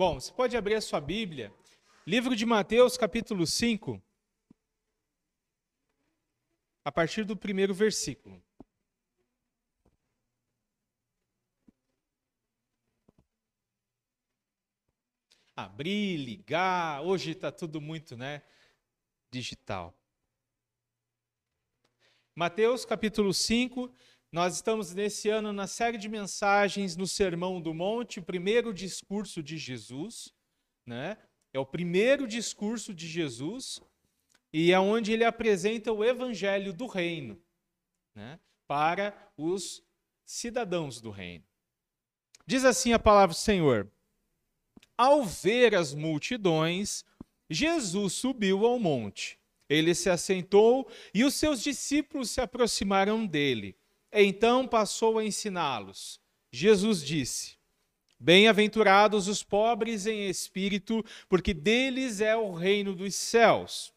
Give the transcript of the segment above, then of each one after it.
Bom, você pode abrir a sua Bíblia, livro de Mateus, capítulo 5, a partir do primeiro versículo. Abrir, ligar, hoje está tudo muito né, digital. Mateus capítulo 5, nós estamos nesse ano na série de mensagens no Sermão do Monte, o primeiro discurso de Jesus, né? É o primeiro discurso de Jesus e é onde ele apresenta o evangelho do reino, né? Para os cidadãos do reino. Diz assim a palavra do Senhor: Ao ver as multidões, Jesus subiu ao monte. Ele se assentou e os seus discípulos se aproximaram dele. Então passou a ensiná-los. Jesus disse: Bem-aventurados os pobres em espírito, porque deles é o reino dos céus.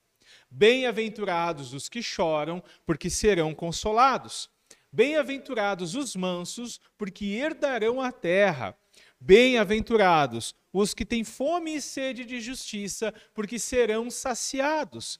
Bem-aventurados os que choram, porque serão consolados. Bem-aventurados os mansos, porque herdarão a terra. Bem-aventurados os que têm fome e sede de justiça, porque serão saciados.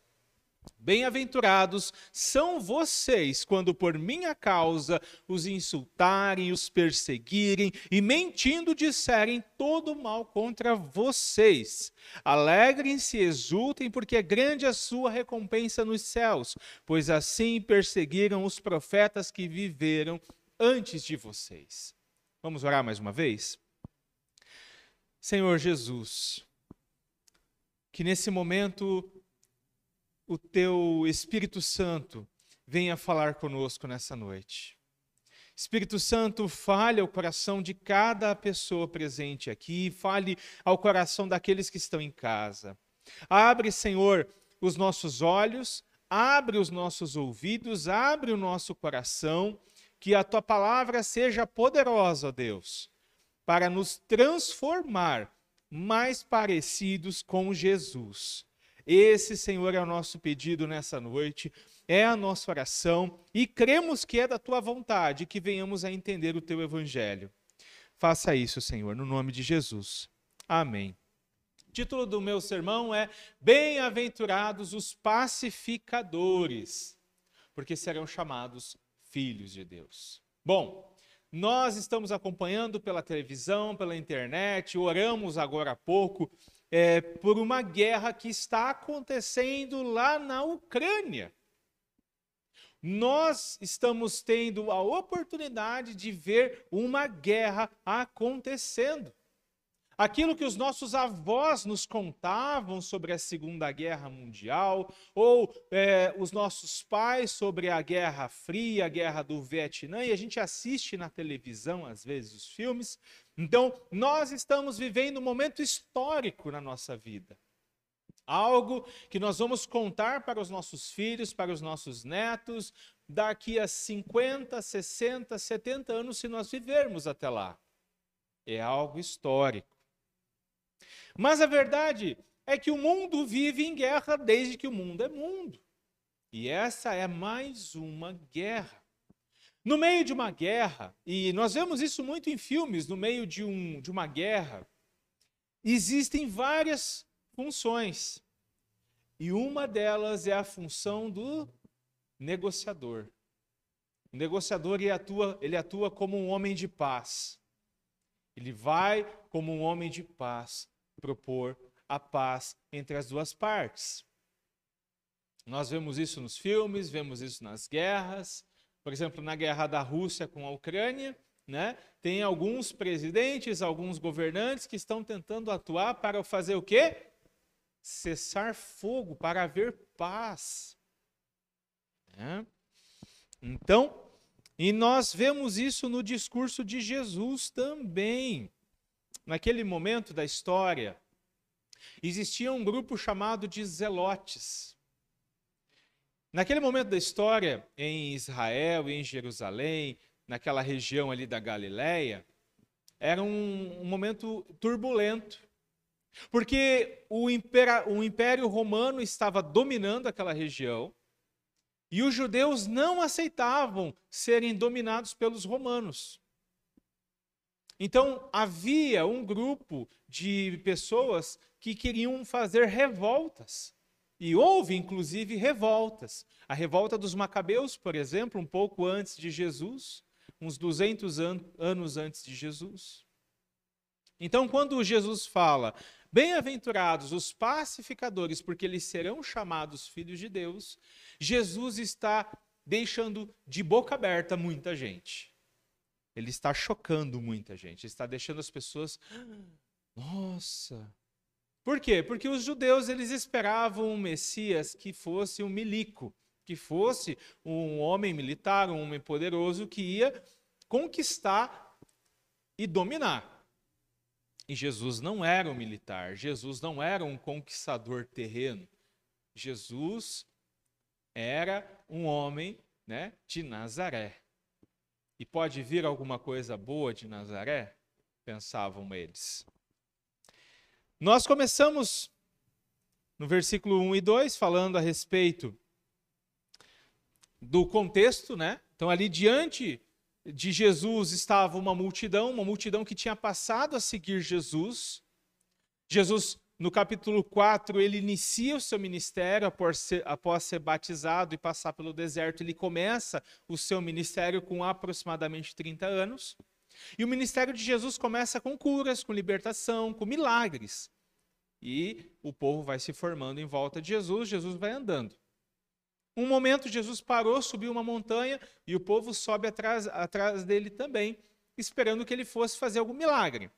Bem-aventurados são vocês quando por minha causa os insultarem, os perseguirem e mentindo disserem todo mal contra vocês. Alegrem-se e exultem, porque é grande a sua recompensa nos céus, pois assim perseguiram os profetas que viveram antes de vocês. Vamos orar mais uma vez? Senhor Jesus, que nesse momento o teu Espírito Santo venha falar conosco nessa noite. Espírito Santo, fale ao coração de cada pessoa presente aqui, fale ao coração daqueles que estão em casa. Abre, Senhor, os nossos olhos, abre os nossos ouvidos, abre o nosso coração, que a tua palavra seja poderosa, Deus, para nos transformar mais parecidos com Jesus. Esse, Senhor, é o nosso pedido nessa noite, é a nossa oração e cremos que é da tua vontade que venhamos a entender o teu evangelho. Faça isso, Senhor, no nome de Jesus. Amém. O título do meu sermão é Bem-aventurados os pacificadores, porque serão chamados filhos de Deus. Bom, nós estamos acompanhando pela televisão, pela internet, oramos agora há pouco é, por uma guerra que está acontecendo lá na Ucrânia. Nós estamos tendo a oportunidade de ver uma guerra acontecendo. Aquilo que os nossos avós nos contavam sobre a Segunda Guerra Mundial, ou é, os nossos pais sobre a Guerra Fria, a Guerra do Vietnã, e a gente assiste na televisão, às vezes, os filmes, então, nós estamos vivendo um momento histórico na nossa vida. Algo que nós vamos contar para os nossos filhos, para os nossos netos, daqui a 50, 60, 70 anos, se nós vivermos até lá. É algo histórico. Mas a verdade é que o mundo vive em guerra desde que o mundo é mundo. E essa é mais uma guerra. No meio de uma guerra, e nós vemos isso muito em filmes, no meio de, um, de uma guerra, existem várias funções. E uma delas é a função do negociador. O negociador ele atua, ele atua como um homem de paz. Ele vai, como um homem de paz, propor a paz entre as duas partes. Nós vemos isso nos filmes, vemos isso nas guerras, por exemplo, na guerra da Rússia com a Ucrânia, né, tem alguns presidentes, alguns governantes que estão tentando atuar para fazer o quê? Cessar fogo, para haver paz. Né? Então, e nós vemos isso no discurso de Jesus também. Naquele momento da história, existia um grupo chamado de zelotes. Naquele momento da história, em Israel e em Jerusalém, naquela região ali da Galileia, era um, um momento turbulento, porque o, impera, o Império Romano estava dominando aquela região e os judeus não aceitavam serem dominados pelos romanos. Então, havia um grupo de pessoas que queriam fazer revoltas. E houve, inclusive, revoltas. A revolta dos Macabeus, por exemplo, um pouco antes de Jesus, uns 200 an anos antes de Jesus. Então, quando Jesus fala, bem-aventurados os pacificadores, porque eles serão chamados filhos de Deus, Jesus está deixando de boca aberta muita gente. Ele está chocando muita gente, está deixando as pessoas, nossa. Por quê? Porque os judeus eles esperavam um Messias que fosse um milico, que fosse um homem militar, um homem poderoso que ia conquistar e dominar. E Jesus não era um militar, Jesus não era um conquistador terreno. Jesus era um homem né, de Nazaré. E pode vir alguma coisa boa de Nazaré? Pensavam eles. Nós começamos no versículo 1 e 2 falando a respeito do contexto, né? Então, ali diante de Jesus estava uma multidão, uma multidão que tinha passado a seguir Jesus. Jesus no capítulo 4, ele inicia o seu ministério após ser, após ser, batizado e passar pelo deserto. Ele começa o seu ministério com aproximadamente 30 anos. E o ministério de Jesus começa com curas, com libertação, com milagres. E o povo vai se formando em volta de Jesus, Jesus vai andando. Um momento, Jesus parou, subiu uma montanha e o povo sobe atrás, atrás dele também, esperando que ele fosse fazer algum milagre.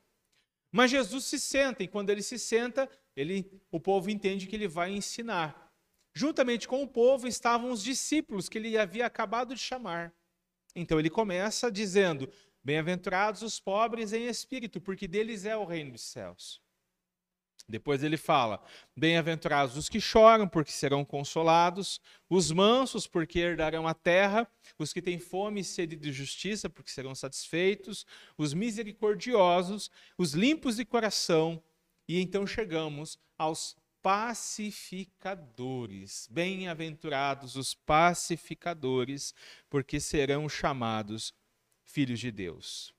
Mas Jesus se senta, e quando ele se senta, ele, o povo entende que ele vai ensinar. Juntamente com o povo estavam os discípulos que ele havia acabado de chamar. Então ele começa dizendo: Bem-aventurados os pobres em espírito, porque deles é o reino dos céus. Depois ele fala: Bem-aventurados os que choram, porque serão consolados, os mansos, porque herdarão a terra, os que têm fome e sede de justiça, porque serão satisfeitos, os misericordiosos, os limpos de coração. E então chegamos aos pacificadores. Bem-aventurados os pacificadores, porque serão chamados filhos de Deus.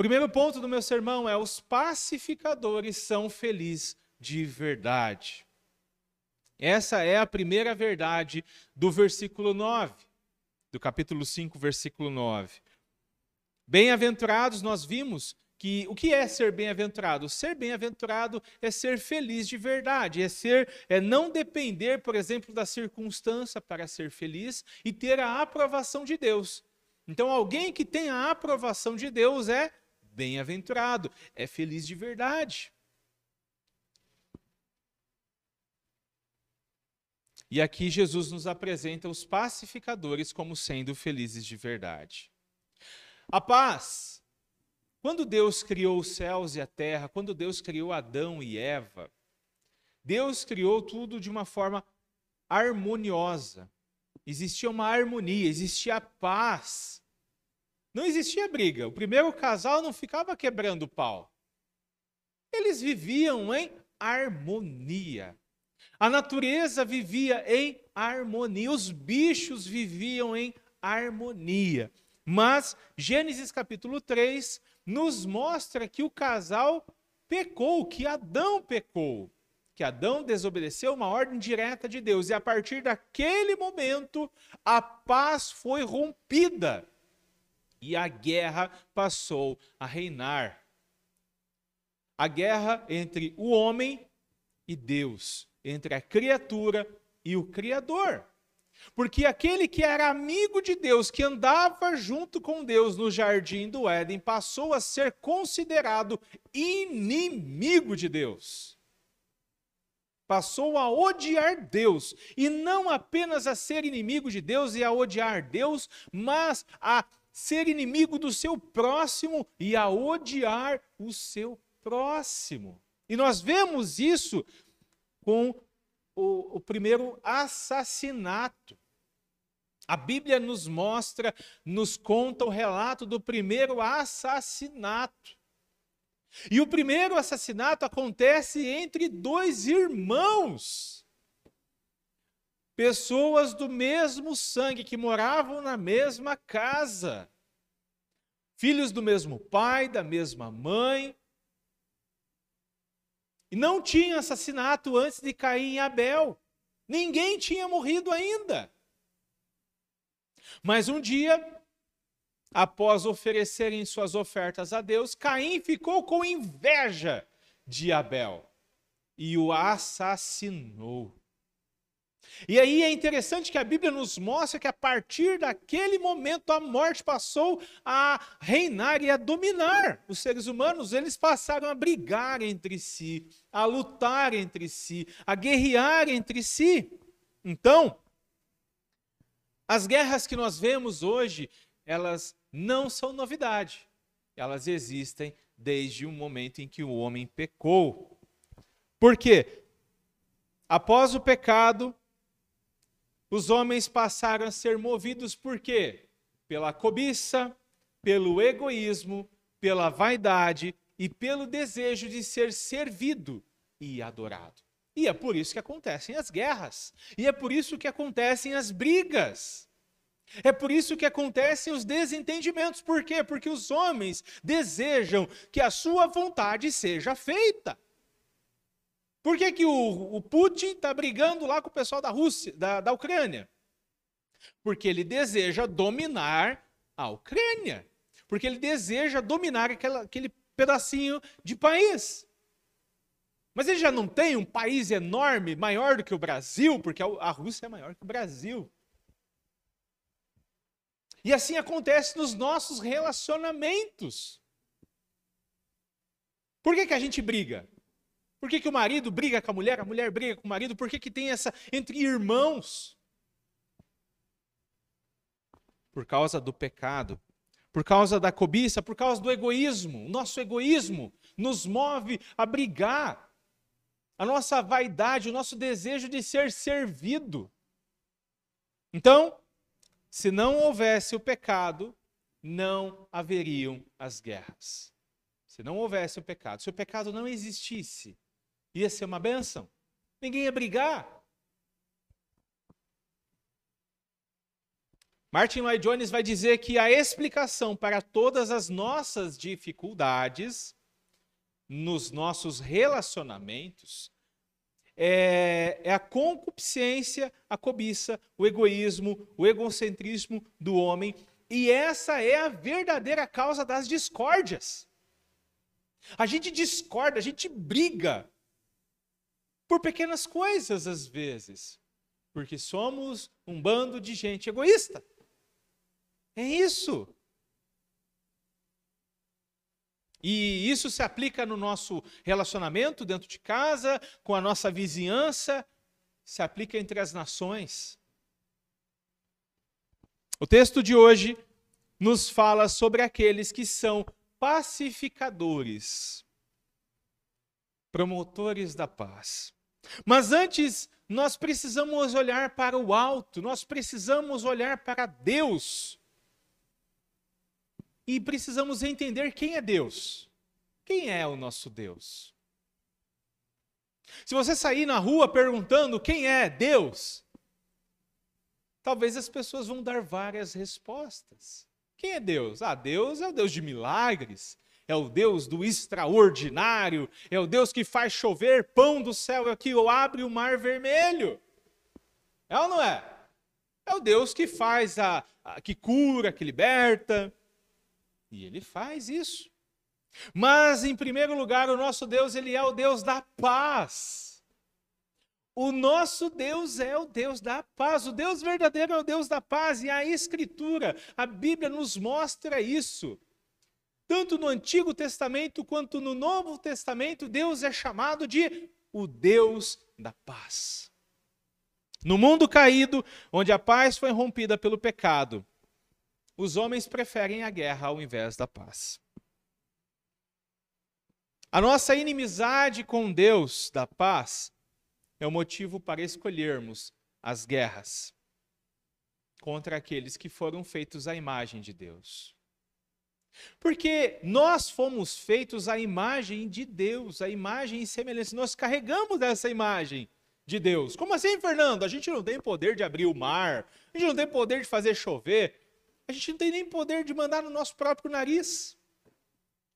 Primeiro ponto do meu sermão é: os pacificadores são felizes de verdade. Essa é a primeira verdade do versículo 9, do capítulo 5, versículo 9. Bem-aventurados, nós vimos que o que é ser bem-aventurado? Ser bem-aventurado é ser feliz de verdade, é ser é não depender, por exemplo, da circunstância para ser feliz e ter a aprovação de Deus. Então, alguém que tem a aprovação de Deus é bem-aventurado, é feliz de verdade. E aqui Jesus nos apresenta os pacificadores como sendo felizes de verdade. A paz. Quando Deus criou os céus e a terra, quando Deus criou Adão e Eva, Deus criou tudo de uma forma harmoniosa. Existia uma harmonia, existia paz. Não existia briga. O primeiro casal não ficava quebrando pau. Eles viviam em harmonia. A natureza vivia em harmonia. Os bichos viviam em harmonia. Mas Gênesis capítulo 3 nos mostra que o casal pecou, que Adão pecou, que Adão desobedeceu uma ordem direta de Deus. E a partir daquele momento, a paz foi rompida e a guerra passou a reinar. A guerra entre o homem e Deus, entre a criatura e o Criador. Porque aquele que era amigo de Deus, que andava junto com Deus no jardim do Éden, passou a ser considerado inimigo de Deus. Passou a odiar Deus, e não apenas a ser inimigo de Deus e a odiar Deus, mas a ser inimigo do seu próximo e a odiar o seu próximo. E nós vemos isso com o, o primeiro assassinato. A Bíblia nos mostra, nos conta o relato do primeiro assassinato. E o primeiro assassinato acontece entre dois irmãos. Pessoas do mesmo sangue que moravam na mesma casa. Filhos do mesmo pai, da mesma mãe. E não tinha assassinato antes de Caim e Abel. Ninguém tinha morrido ainda. Mas um dia, após oferecerem suas ofertas a Deus, Caim ficou com inveja de Abel e o assassinou. E aí é interessante que a Bíblia nos mostra que a partir daquele momento a morte passou a reinar e a dominar os seres humanos. Eles passaram a brigar entre si, a lutar entre si, a guerrear entre si. Então, as guerras que nós vemos hoje, elas não são novidade. Elas existem desde o momento em que o homem pecou. Por quê? Após o pecado, os homens passaram a ser movidos por quê? Pela cobiça, pelo egoísmo, pela vaidade e pelo desejo de ser servido e adorado. E é por isso que acontecem as guerras. E é por isso que acontecem as brigas. É por isso que acontecem os desentendimentos. Por quê? Porque os homens desejam que a sua vontade seja feita. Por que, que o, o Putin está brigando lá com o pessoal da Rússia, da, da Ucrânia? Porque ele deseja dominar a Ucrânia. Porque ele deseja dominar aquela, aquele pedacinho de país. Mas ele já não tem um país enorme, maior do que o Brasil, porque a Rússia é maior que o Brasil. E assim acontece nos nossos relacionamentos. Por que, que a gente briga? Por que, que o marido briga com a mulher, a mulher briga com o marido? Por que, que tem essa entre irmãos? Por causa do pecado, por causa da cobiça, por causa do egoísmo. O nosso egoísmo nos move a brigar a nossa vaidade, o nosso desejo de ser servido. Então, se não houvesse o pecado, não haveriam as guerras. Se não houvesse o pecado, se o pecado não existisse, ia ser uma benção. Ninguém ia brigar. Martin Lloyd Jones vai dizer que a explicação para todas as nossas dificuldades nos nossos relacionamentos é, é, a concupiscência, a cobiça, o egoísmo, o egocentrismo do homem. E essa é a verdadeira causa das discórdias. A gente discorda, a gente briga por pequenas coisas às vezes, porque somos um bando de gente egoísta. É isso. E isso se aplica no nosso relacionamento dentro de casa, com a nossa vizinhança, se aplica entre as nações. O texto de hoje nos fala sobre aqueles que são pacificadores, promotores da paz. Mas antes, nós precisamos olhar para o alto, nós precisamos olhar para Deus e precisamos entender quem é Deus. Quem é o nosso Deus? Se você sair na rua perguntando quem é Deus, talvez as pessoas vão dar várias respostas. Quem é Deus? Ah, Deus é o Deus de milagres, é o Deus do extraordinário, é o Deus que faz chover pão do céu, é que abre o mar vermelho. É ou não é? É o Deus que faz a, a que cura, que liberta. E ele faz isso. Mas, em primeiro lugar, o nosso Deus, ele é o Deus da paz. O nosso Deus é o Deus da paz. O Deus verdadeiro é o Deus da paz. E a Escritura, a Bíblia nos mostra isso. Tanto no Antigo Testamento quanto no Novo Testamento, Deus é chamado de o Deus da paz. No mundo caído, onde a paz foi rompida pelo pecado, os homens preferem a guerra ao invés da paz. A nossa inimizade com Deus da paz é o motivo para escolhermos as guerras contra aqueles que foram feitos à imagem de Deus. Porque nós fomos feitos à imagem de Deus, à imagem e semelhança. Nós carregamos essa imagem de Deus. Como assim, Fernando? A gente não tem poder de abrir o mar, a gente não tem poder de fazer chover, a gente não tem nem poder de mandar no nosso próprio nariz.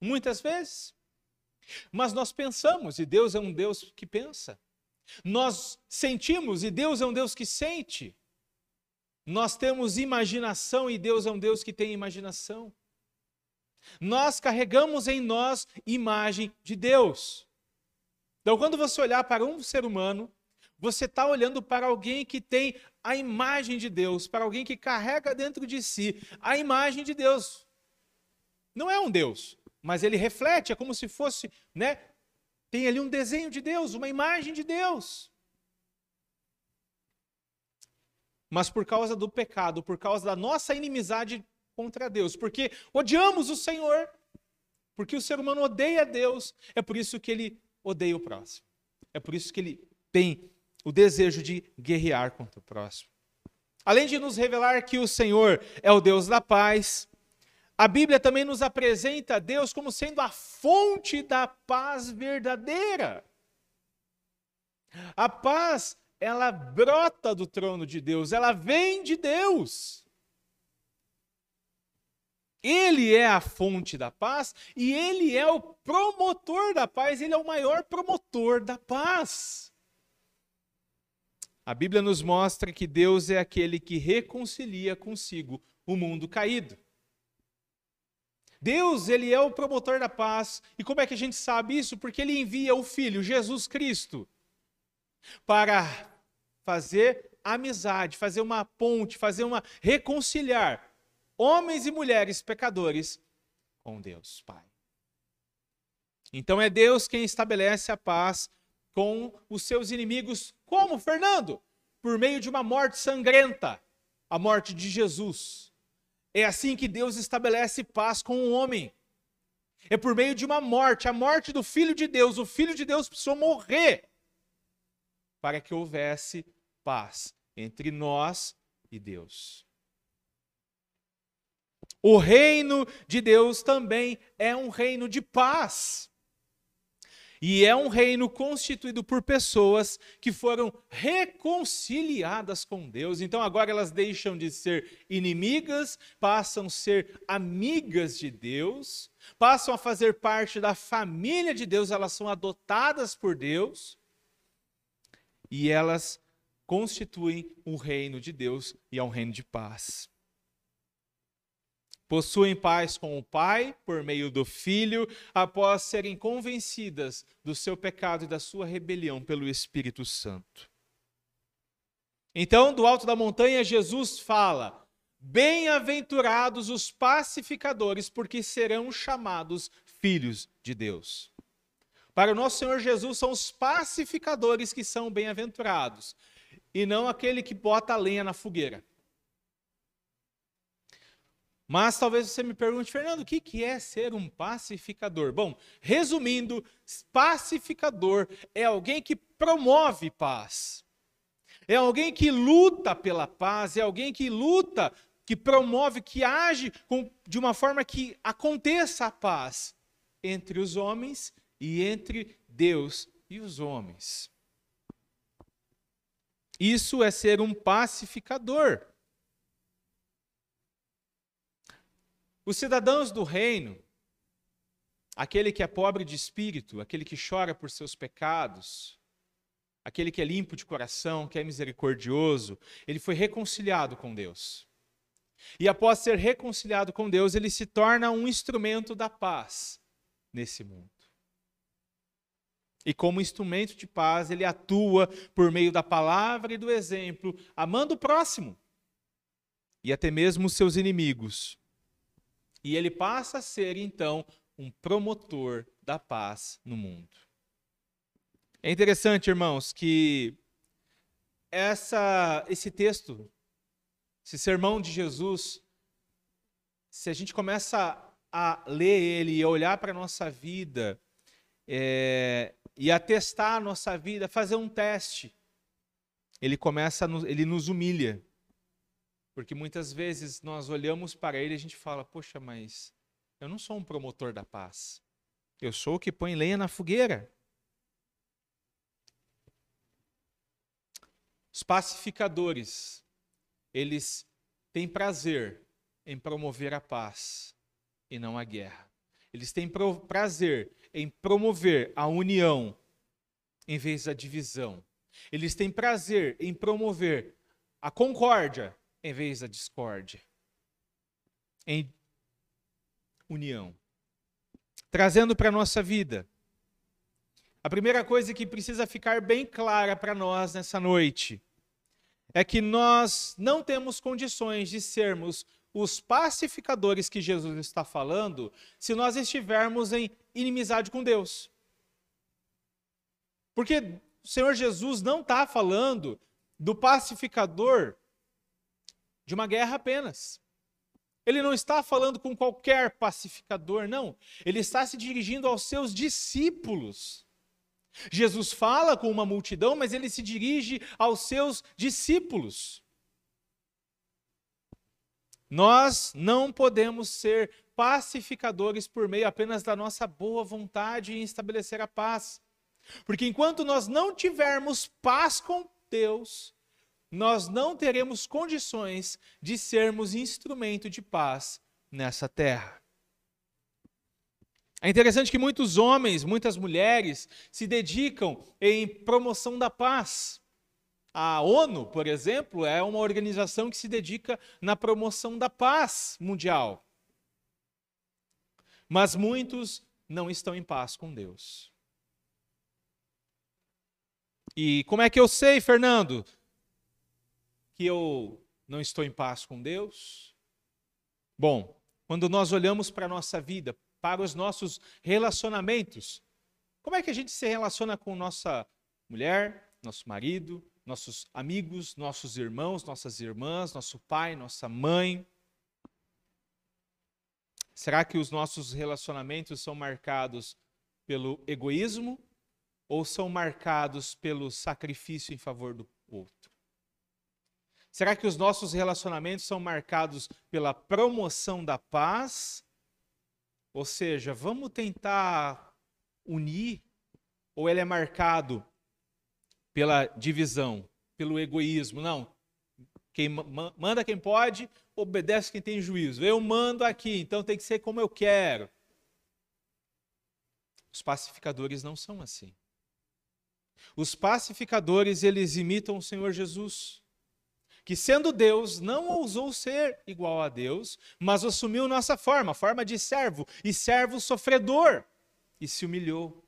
Muitas vezes. Mas nós pensamos, e Deus é um Deus que pensa. Nós sentimos, e Deus é um Deus que sente. Nós temos imaginação, e Deus é um Deus que tem imaginação. Nós carregamos em nós imagem de Deus. Então, quando você olhar para um ser humano, você está olhando para alguém que tem a imagem de Deus, para alguém que carrega dentro de si a imagem de Deus. Não é um Deus, mas ele reflete, é como se fosse, né? Tem ali um desenho de Deus, uma imagem de Deus. Mas por causa do pecado, por causa da nossa inimizade contra Deus, porque odiamos o Senhor, porque o ser humano odeia Deus, é por isso que ele odeia o próximo. É por isso que ele tem o desejo de guerrear contra o próximo. Além de nos revelar que o Senhor é o Deus da paz, a Bíblia também nos apresenta Deus como sendo a fonte da paz verdadeira. A paz, ela brota do trono de Deus, ela vem de Deus. Ele é a fonte da paz e ele é o promotor da paz, ele é o maior promotor da paz. A Bíblia nos mostra que Deus é aquele que reconcilia consigo o mundo caído. Deus, ele é o promotor da paz. E como é que a gente sabe isso? Porque ele envia o filho, Jesus Cristo, para fazer amizade, fazer uma ponte, fazer uma reconciliar homens e mulheres pecadores com Deus, Pai. Então é Deus quem estabelece a paz com os seus inimigos. Como, Fernando? Por meio de uma morte sangrenta, a morte de Jesus. É assim que Deus estabelece paz com o homem. É por meio de uma morte, a morte do Filho de Deus. O Filho de Deus precisou morrer para que houvesse paz entre nós e Deus. O reino de Deus também é um reino de paz. E é um reino constituído por pessoas que foram reconciliadas com Deus. Então agora elas deixam de ser inimigas, passam a ser amigas de Deus, passam a fazer parte da família de Deus, elas são adotadas por Deus. E elas constituem um reino de Deus e é um reino de paz possuem paz com o Pai por meio do Filho, após serem convencidas do seu pecado e da sua rebelião pelo Espírito Santo. Então, do alto da montanha, Jesus fala: Bem-aventurados os pacificadores, porque serão chamados filhos de Deus. Para o nosso Senhor Jesus, são os pacificadores que são bem-aventurados, e não aquele que bota a lenha na fogueira. Mas talvez você me pergunte, Fernando, o que é ser um pacificador? Bom, resumindo, pacificador é alguém que promove paz. É alguém que luta pela paz, é alguém que luta, que promove, que age com, de uma forma que aconteça a paz entre os homens e entre Deus e os homens. Isso é ser um pacificador. Os cidadãos do reino, aquele que é pobre de espírito, aquele que chora por seus pecados, aquele que é limpo de coração, que é misericordioso, ele foi reconciliado com Deus. E após ser reconciliado com Deus, ele se torna um instrumento da paz nesse mundo. E como instrumento de paz, ele atua por meio da palavra e do exemplo, amando o próximo e até mesmo os seus inimigos, e ele passa a ser, então, um promotor da paz no mundo. É interessante, irmãos, que essa, esse texto, esse sermão de Jesus, se a gente começa a ler ele e a olhar para a nossa vida, é, e a testar a nossa vida, fazer um teste, ele começa, ele nos humilha. Porque muitas vezes nós olhamos para ele e a gente fala: Poxa, mas eu não sou um promotor da paz. Eu sou o que põe lenha na fogueira. Os pacificadores, eles têm prazer em promover a paz e não a guerra. Eles têm prazer em promover a união em vez da divisão. Eles têm prazer em promover a concórdia em vez da discórdia. Em união. Trazendo para a nossa vida. A primeira coisa que precisa ficar bem clara para nós nessa noite é que nós não temos condições de sermos os pacificadores que Jesus está falando se nós estivermos em inimizade com Deus. Porque o Senhor Jesus não está falando do pacificador de uma guerra apenas. Ele não está falando com qualquer pacificador, não. Ele está se dirigindo aos seus discípulos. Jesus fala com uma multidão, mas ele se dirige aos seus discípulos. Nós não podemos ser pacificadores por meio apenas da nossa boa vontade em estabelecer a paz. Porque enquanto nós não tivermos paz com Deus, nós não teremos condições de sermos instrumento de paz nessa terra. É interessante que muitos homens, muitas mulheres se dedicam em promoção da paz. A ONU, por exemplo, é uma organização que se dedica na promoção da paz mundial. Mas muitos não estão em paz com Deus. E como é que eu sei, Fernando, que eu não estou em paz com Deus? Bom, quando nós olhamos para a nossa vida, para os nossos relacionamentos, como é que a gente se relaciona com nossa mulher, nosso marido, nossos amigos, nossos irmãos, nossas irmãs, nosso pai, nossa mãe? Será que os nossos relacionamentos são marcados pelo egoísmo ou são marcados pelo sacrifício em favor do outro? Será que os nossos relacionamentos são marcados pela promoção da paz? Ou seja, vamos tentar unir? Ou ele é marcado pela divisão, pelo egoísmo. Não. Quem manda quem pode, obedece quem tem juízo. Eu mando aqui, então tem que ser como eu quero. Os pacificadores não são assim. Os pacificadores, eles imitam o Senhor Jesus, que sendo Deus, não ousou ser igual a Deus, mas assumiu nossa forma, forma de servo, e servo sofredor, e se humilhou,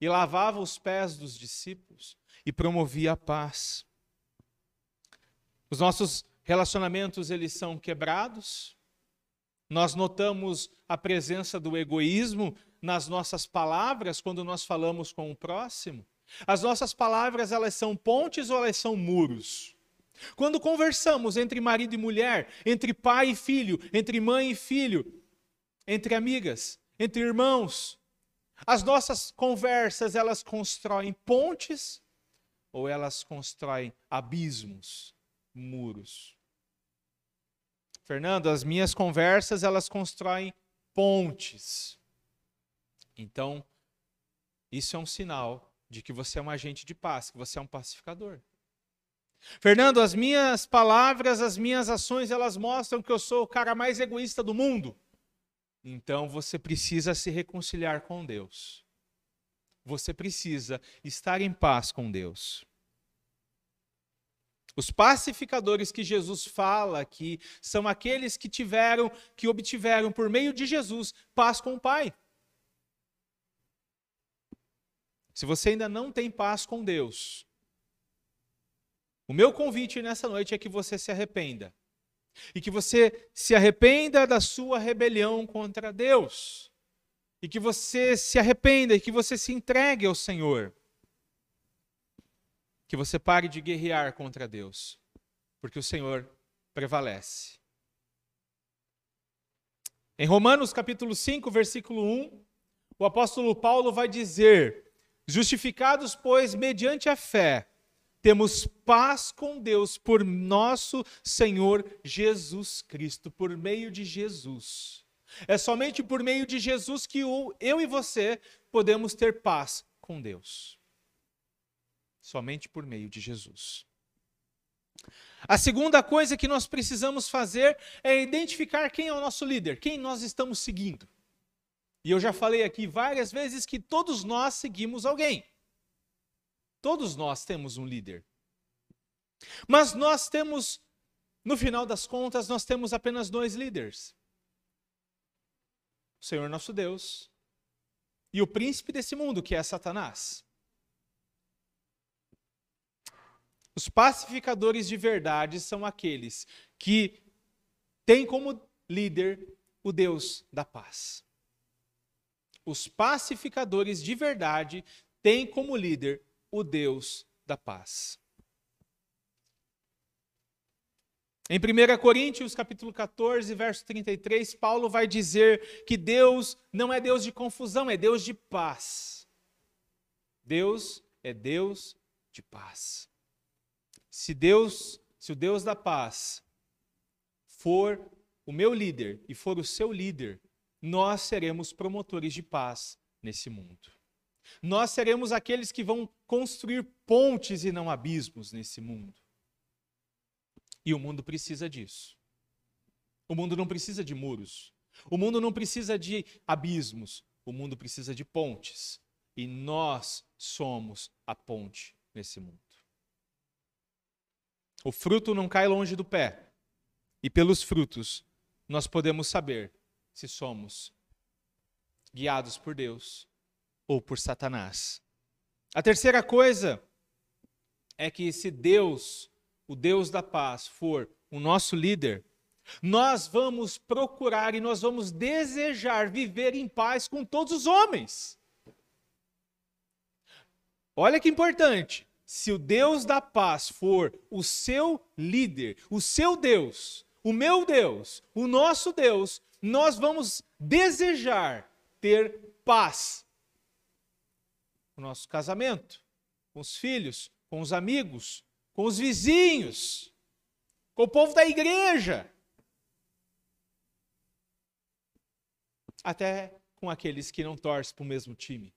e lavava os pés dos discípulos, e promovia a paz. Os nossos relacionamentos eles são quebrados. Nós notamos a presença do egoísmo nas nossas palavras quando nós falamos com o próximo. As nossas palavras elas são pontes ou elas são muros? Quando conversamos entre marido e mulher, entre pai e filho, entre mãe e filho, entre amigas, entre irmãos, as nossas conversas elas constroem pontes ou elas constroem abismos, muros. Fernando, as minhas conversas elas constroem pontes. Então, isso é um sinal de que você é um agente de paz, que você é um pacificador. Fernando, as minhas palavras, as minhas ações, elas mostram que eu sou o cara mais egoísta do mundo. Então você precisa se reconciliar com Deus. Você precisa estar em paz com Deus. Os pacificadores que Jesus fala aqui são aqueles que tiveram, que obtiveram por meio de Jesus paz com o Pai. Se você ainda não tem paz com Deus, o meu convite nessa noite é que você se arrependa. E que você se arrependa da sua rebelião contra Deus e que você se arrependa e que você se entregue ao Senhor. Que você pare de guerrear contra Deus, porque o Senhor prevalece. Em Romanos capítulo 5, versículo 1, o apóstolo Paulo vai dizer: Justificados, pois, mediante a fé, temos paz com Deus por nosso Senhor Jesus Cristo, por meio de Jesus. É somente por meio de Jesus que eu e você podemos ter paz com Deus. Somente por meio de Jesus. A segunda coisa que nós precisamos fazer é identificar quem é o nosso líder, quem nós estamos seguindo. E eu já falei aqui várias vezes que todos nós seguimos alguém. Todos nós temos um líder. Mas nós temos, no final das contas, nós temos apenas dois líderes: o Senhor nosso Deus e o príncipe desse mundo, que é Satanás. Os pacificadores de verdade são aqueles que têm como líder o Deus da paz. Os pacificadores de verdade têm como líder o Deus da paz. Em 1 Coríntios, capítulo 14, verso 33, Paulo vai dizer que Deus não é Deus de confusão, é Deus de paz. Deus é Deus de paz. Se Deus, se o Deus da paz for o meu líder e for o seu líder, nós seremos promotores de paz nesse mundo. Nós seremos aqueles que vão construir pontes e não abismos nesse mundo. E o mundo precisa disso. O mundo não precisa de muros. O mundo não precisa de abismos. O mundo precisa de pontes. E nós somos a ponte nesse mundo. O fruto não cai longe do pé. E pelos frutos nós podemos saber se somos guiados por Deus ou por Satanás. A terceira coisa é que se Deus, o Deus da paz, for o nosso líder, nós vamos procurar e nós vamos desejar viver em paz com todos os homens. Olha que importante se o Deus da paz for o seu líder, o seu Deus, o meu Deus, o nosso Deus, nós vamos desejar ter paz no nosso casamento, com os filhos, com os amigos, com os vizinhos, com o povo da igreja, até com aqueles que não torcem para o mesmo time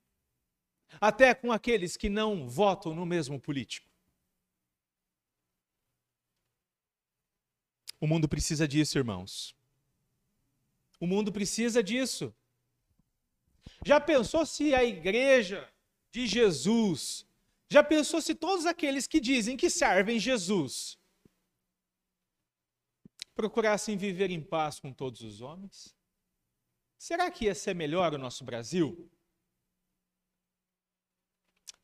até com aqueles que não votam no mesmo político. O mundo precisa disso, irmãos. O mundo precisa disso. Já pensou se a igreja de Jesus, já pensou se todos aqueles que dizem que servem Jesus procurassem viver em paz com todos os homens? Será que ia ser melhor o nosso Brasil?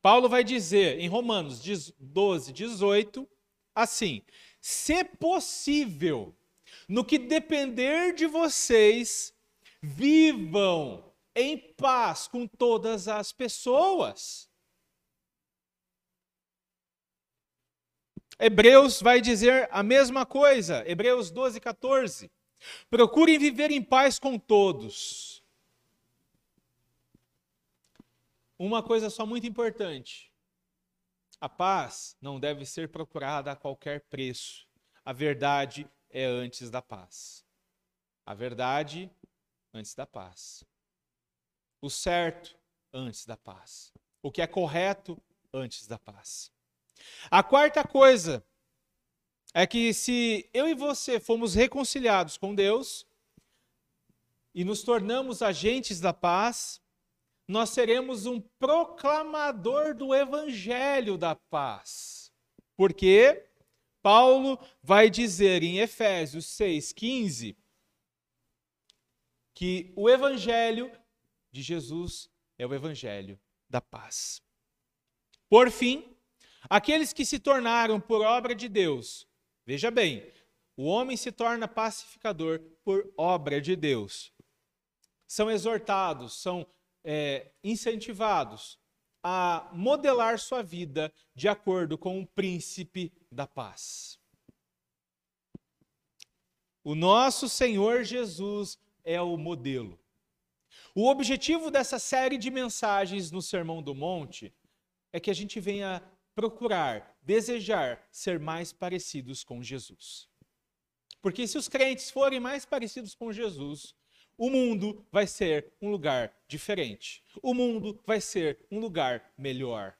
Paulo vai dizer em Romanos 12, 18, assim: se possível, no que depender de vocês, vivam em paz com todas as pessoas. Hebreus vai dizer a mesma coisa, Hebreus 12, 14. Procurem viver em paz com todos Uma coisa só muito importante: a paz não deve ser procurada a qualquer preço. A verdade é antes da paz. A verdade antes da paz. O certo antes da paz. O que é correto antes da paz. A quarta coisa é que se eu e você fomos reconciliados com Deus e nos tornamos agentes da paz, nós seremos um proclamador do evangelho da paz. Porque Paulo vai dizer em Efésios 6:15 que o evangelho de Jesus é o evangelho da paz. Por fim, aqueles que se tornaram por obra de Deus. Veja bem, o homem se torna pacificador por obra de Deus. São exortados, são é, incentivados a modelar sua vida de acordo com o príncipe da paz. O nosso Senhor Jesus é o modelo. O objetivo dessa série de mensagens no Sermão do Monte é que a gente venha procurar, desejar ser mais parecidos com Jesus. Porque se os crentes forem mais parecidos com Jesus, o mundo vai ser um lugar diferente. O mundo vai ser um lugar melhor.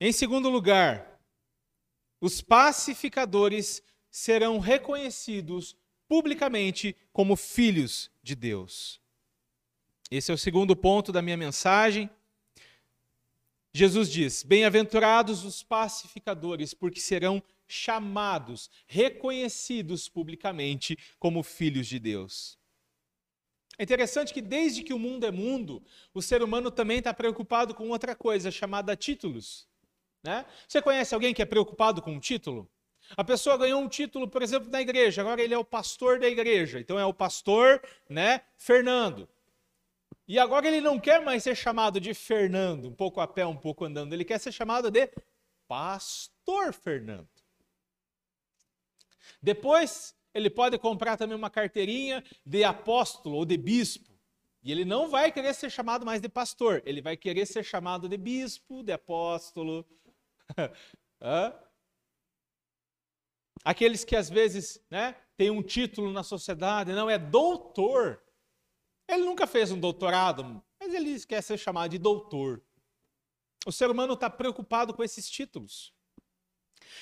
Em segundo lugar, os pacificadores serão reconhecidos publicamente como filhos de Deus. Esse é o segundo ponto da minha mensagem. Jesus diz: Bem-aventurados os pacificadores, porque serão chamados, reconhecidos publicamente como filhos de Deus. É interessante que desde que o mundo é mundo, o ser humano também está preocupado com outra coisa chamada títulos. Né? Você conhece alguém que é preocupado com um título? A pessoa ganhou um título, por exemplo, na igreja, agora ele é o pastor da igreja. Então é o pastor, né, Fernando. E agora ele não quer mais ser chamado de Fernando, um pouco a pé, um pouco andando. Ele quer ser chamado de Pastor Fernando. Depois, ele pode comprar também uma carteirinha de apóstolo ou de bispo. E ele não vai querer ser chamado mais de pastor, ele vai querer ser chamado de bispo, de apóstolo. Aqueles que às vezes né, têm um título na sociedade, não é doutor. Ele nunca fez um doutorado, mas ele quer ser chamado de doutor. O ser humano está preocupado com esses títulos.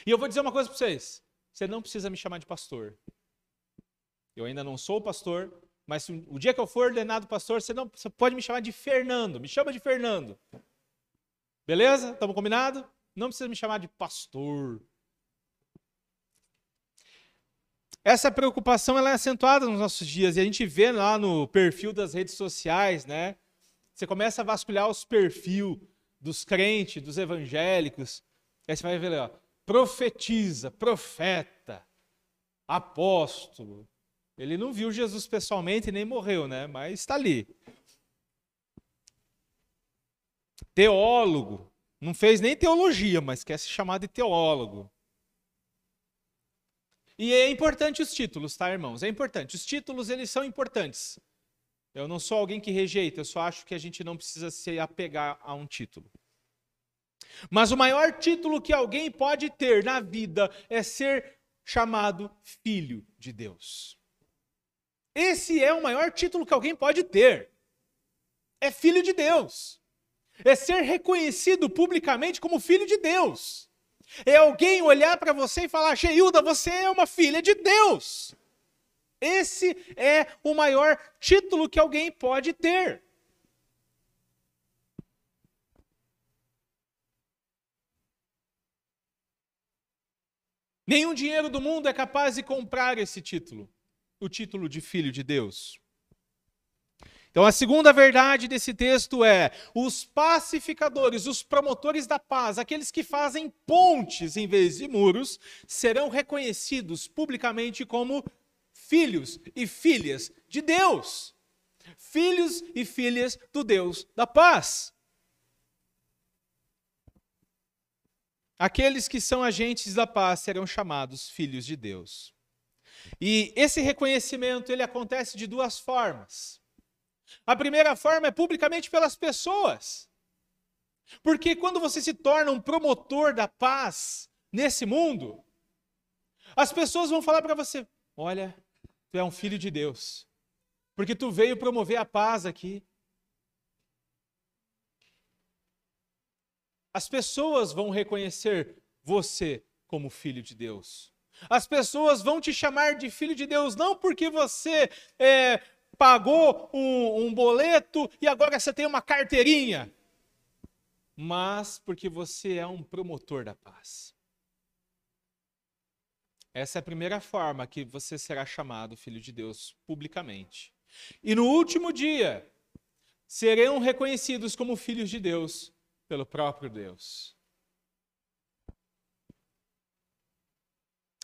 E eu vou dizer uma coisa para vocês: você não precisa me chamar de pastor. Eu ainda não sou pastor, mas o dia que eu for ordenado pastor, você, não, você pode me chamar de Fernando. Me chama de Fernando. Beleza? Estamos combinados? Não precisa me chamar de pastor. Essa preocupação ela é acentuada nos nossos dias e a gente vê lá no perfil das redes sociais, né? Você começa a vasculhar os perfis dos crentes, dos evangélicos, aí você vai ver lá, profetiza, profeta, apóstolo. Ele não viu Jesus pessoalmente nem morreu, né? Mas está ali. Teólogo, não fez nem teologia, mas quer se chamar de teólogo. E é importante os títulos, tá, irmãos? É importante. Os títulos, eles são importantes. Eu não sou alguém que rejeita, eu só acho que a gente não precisa se apegar a um título. Mas o maior título que alguém pode ter na vida é ser chamado filho de Deus. Esse é o maior título que alguém pode ter. É filho de Deus. É ser reconhecido publicamente como filho de Deus. É alguém olhar para você e falar: Sheilda, você é uma filha de Deus. Esse é o maior título que alguém pode ter. Nenhum dinheiro do mundo é capaz de comprar esse título, o título de filho de Deus. Então, a segunda verdade desse texto é: os pacificadores, os promotores da paz, aqueles que fazem pontes em vez de muros, serão reconhecidos publicamente como filhos e filhas de Deus. Filhos e filhas do Deus da paz. Aqueles que são agentes da paz serão chamados filhos de Deus. E esse reconhecimento ele acontece de duas formas. A primeira forma é publicamente pelas pessoas. Porque quando você se torna um promotor da paz nesse mundo, as pessoas vão falar para você: olha, tu é um filho de Deus, porque tu veio promover a paz aqui. As pessoas vão reconhecer você como filho de Deus. As pessoas vão te chamar de filho de Deus, não porque você é, pagou um, um boleto e agora você tem uma carteirinha. Mas porque você é um promotor da paz. Essa é a primeira forma que você será chamado filho de Deus publicamente. E no último dia, serão reconhecidos como filhos de Deus pelo próprio Deus.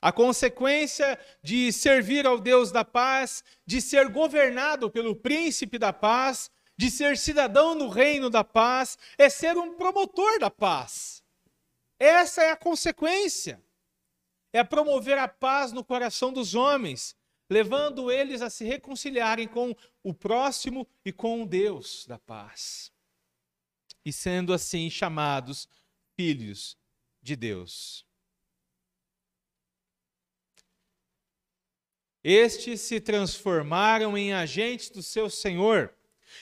A consequência de servir ao Deus da paz, de ser governado pelo príncipe da paz, de ser cidadão no reino da paz, é ser um promotor da paz. Essa é a consequência. é promover a paz no coração dos homens, levando eles a se reconciliarem com o próximo e com Deus da paz. E sendo assim chamados filhos de Deus. Estes se transformaram em agentes do seu Senhor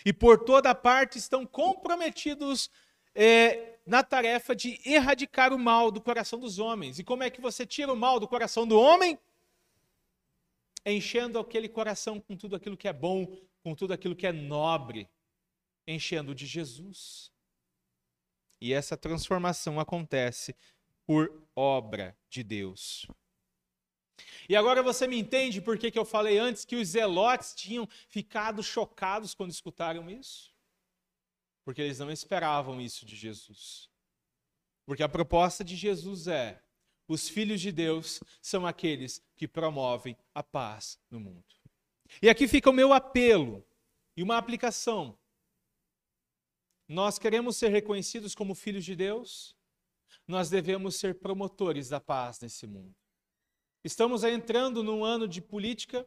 e por toda parte estão comprometidos é, na tarefa de erradicar o mal do coração dos homens. E como é que você tira o mal do coração do homem? Enchendo aquele coração com tudo aquilo que é bom, com tudo aquilo que é nobre, enchendo de Jesus. E essa transformação acontece por obra de Deus. E agora você me entende por que, que eu falei antes que os zelotes tinham ficado chocados quando escutaram isso? Porque eles não esperavam isso de Jesus. Porque a proposta de Jesus é: os filhos de Deus são aqueles que promovem a paz no mundo. E aqui fica o meu apelo e uma aplicação. Nós queremos ser reconhecidos como filhos de Deus, nós devemos ser promotores da paz nesse mundo. Estamos entrando num ano de política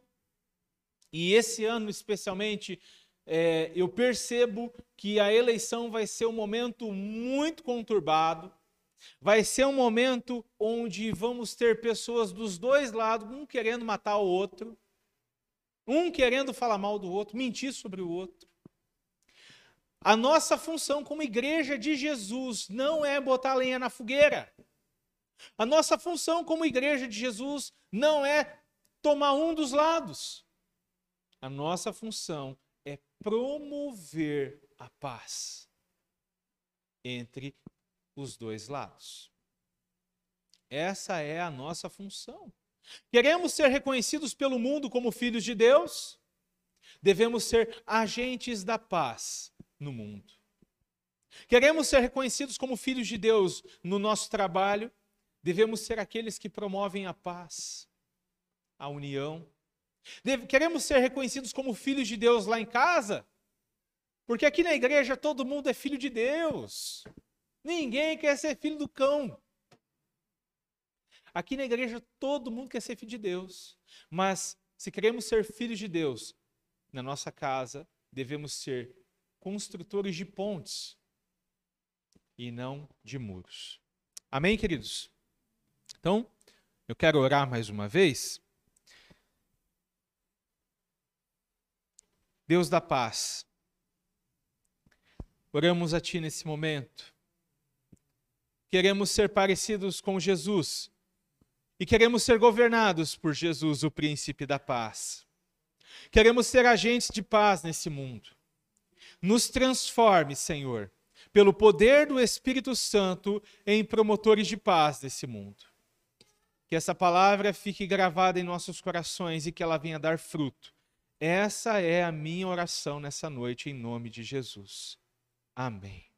e esse ano, especialmente, é, eu percebo que a eleição vai ser um momento muito conturbado. Vai ser um momento onde vamos ter pessoas dos dois lados, um querendo matar o outro, um querendo falar mal do outro, mentir sobre o outro. A nossa função como igreja de Jesus não é botar lenha na fogueira. A nossa função como igreja de Jesus não é tomar um dos lados. A nossa função é promover a paz entre os dois lados. Essa é a nossa função. Queremos ser reconhecidos pelo mundo como filhos de Deus? Devemos ser agentes da paz no mundo. Queremos ser reconhecidos como filhos de Deus no nosso trabalho? Devemos ser aqueles que promovem a paz, a união. Deve, queremos ser reconhecidos como filhos de Deus lá em casa? Porque aqui na igreja todo mundo é filho de Deus. Ninguém quer ser filho do cão. Aqui na igreja todo mundo quer ser filho de Deus. Mas se queremos ser filhos de Deus, na nossa casa devemos ser construtores de pontes e não de muros. Amém, queridos? Então, eu quero orar mais uma vez. Deus da paz, oramos a Ti nesse momento. Queremos ser parecidos com Jesus e queremos ser governados por Jesus, o príncipe da paz. Queremos ser agentes de paz nesse mundo. Nos transforme, Senhor, pelo poder do Espírito Santo em promotores de paz nesse mundo. Que essa palavra fique gravada em nossos corações e que ela venha dar fruto. Essa é a minha oração nessa noite, em nome de Jesus. Amém.